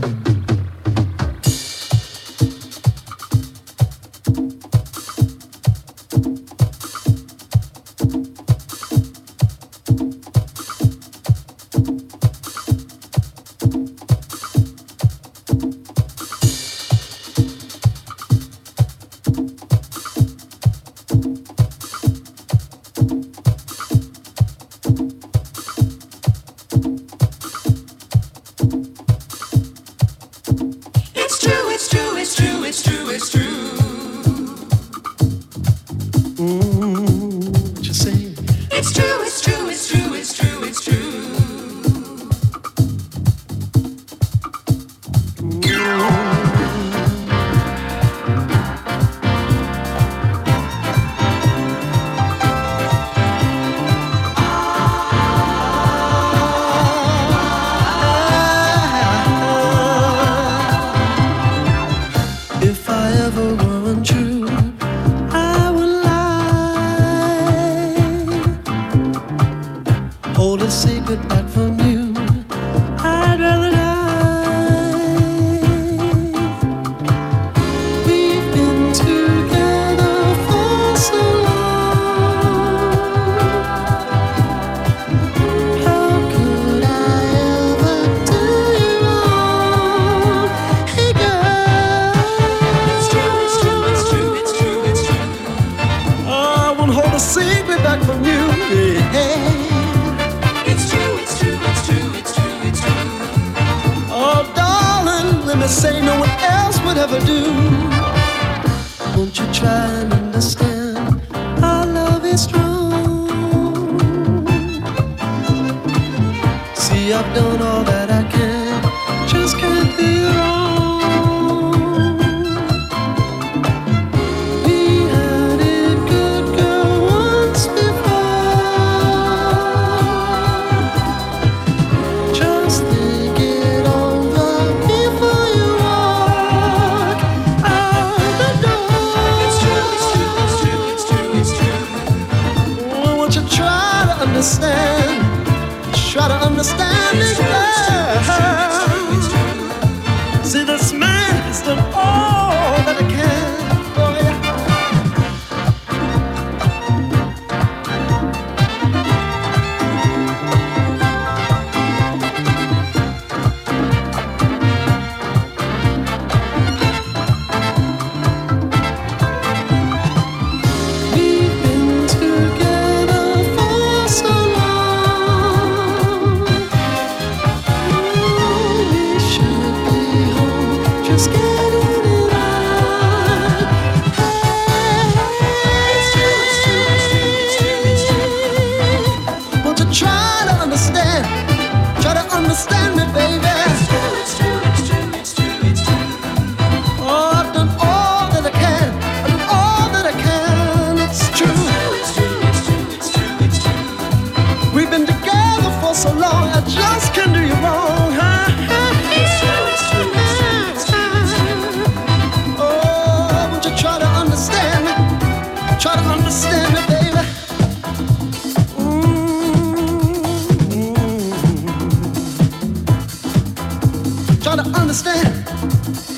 Mm-hmm. Love is to Yeah.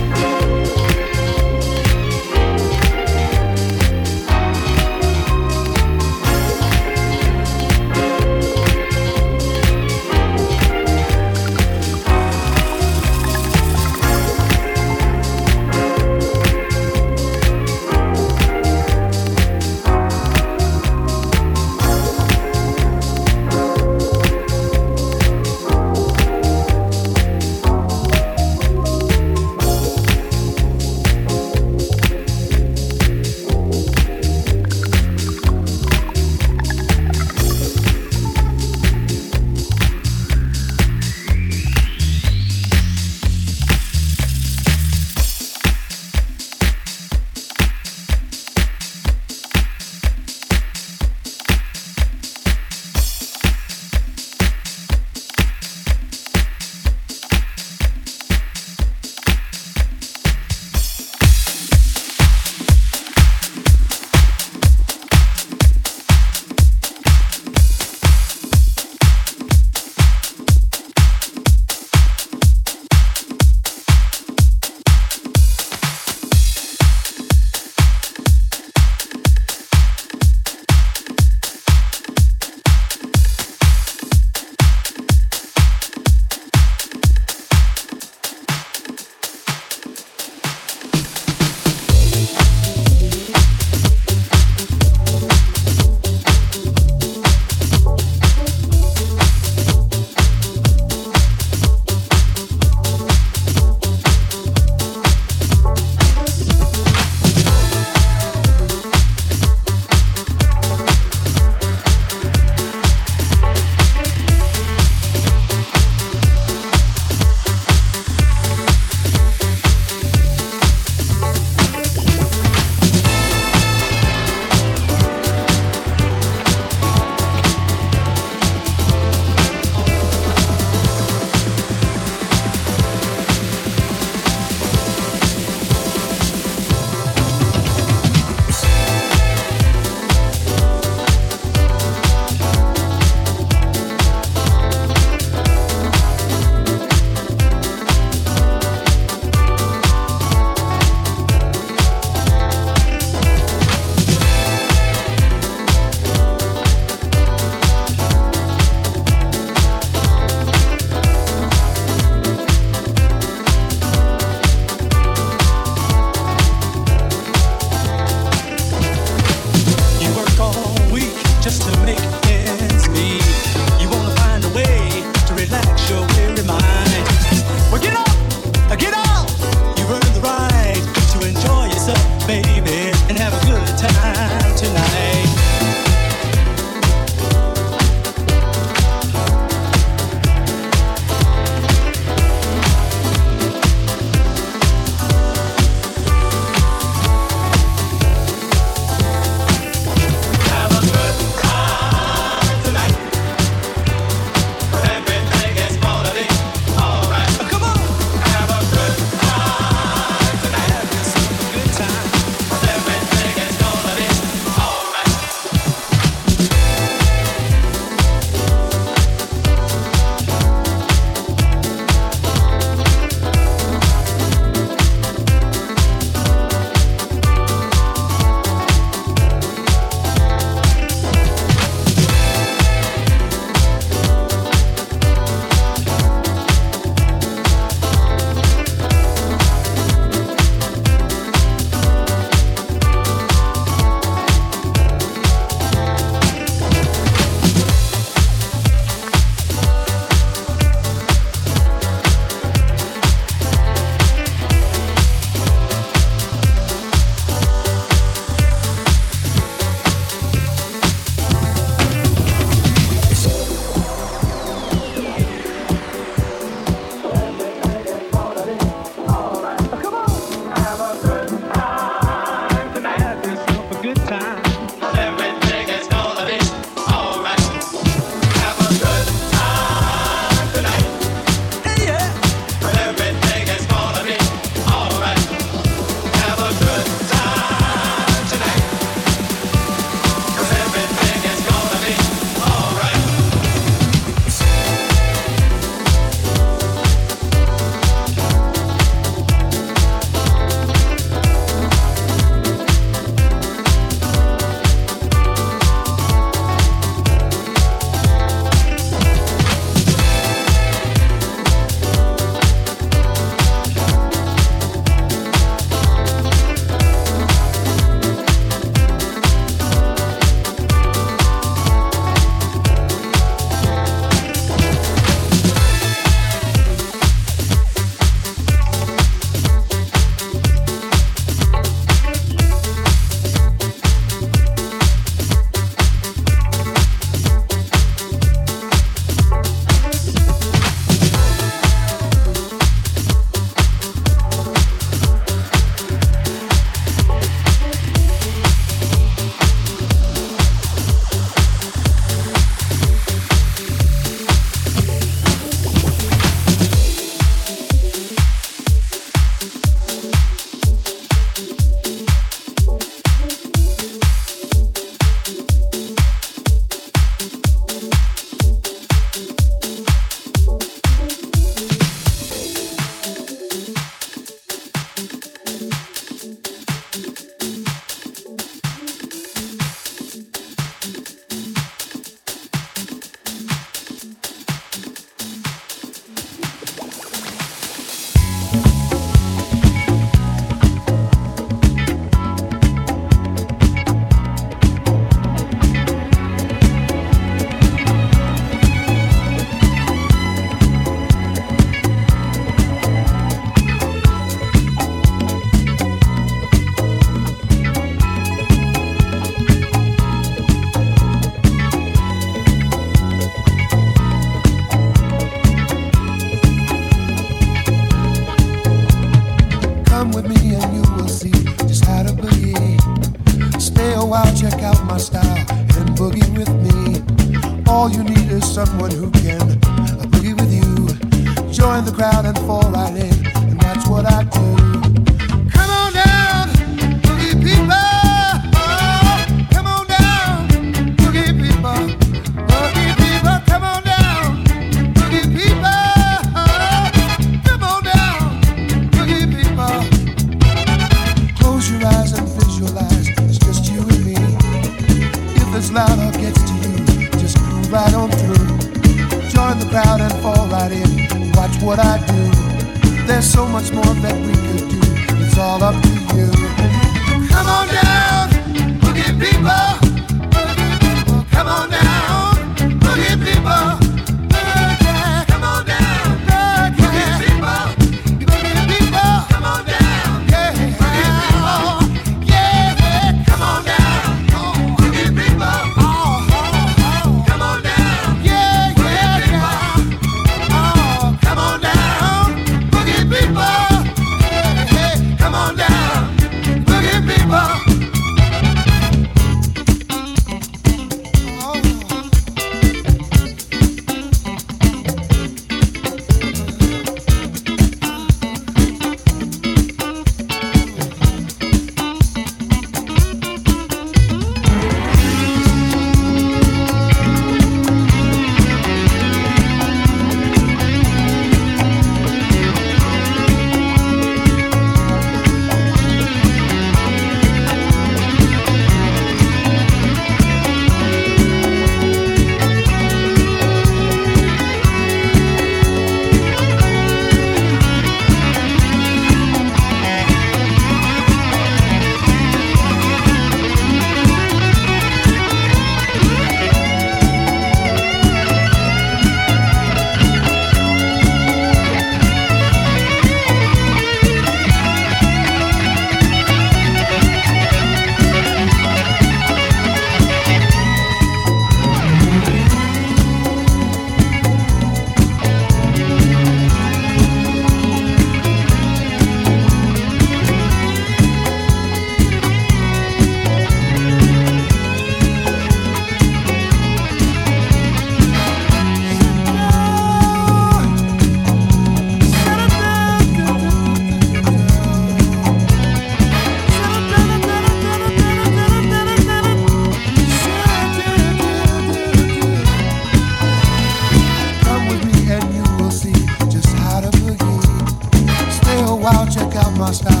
Check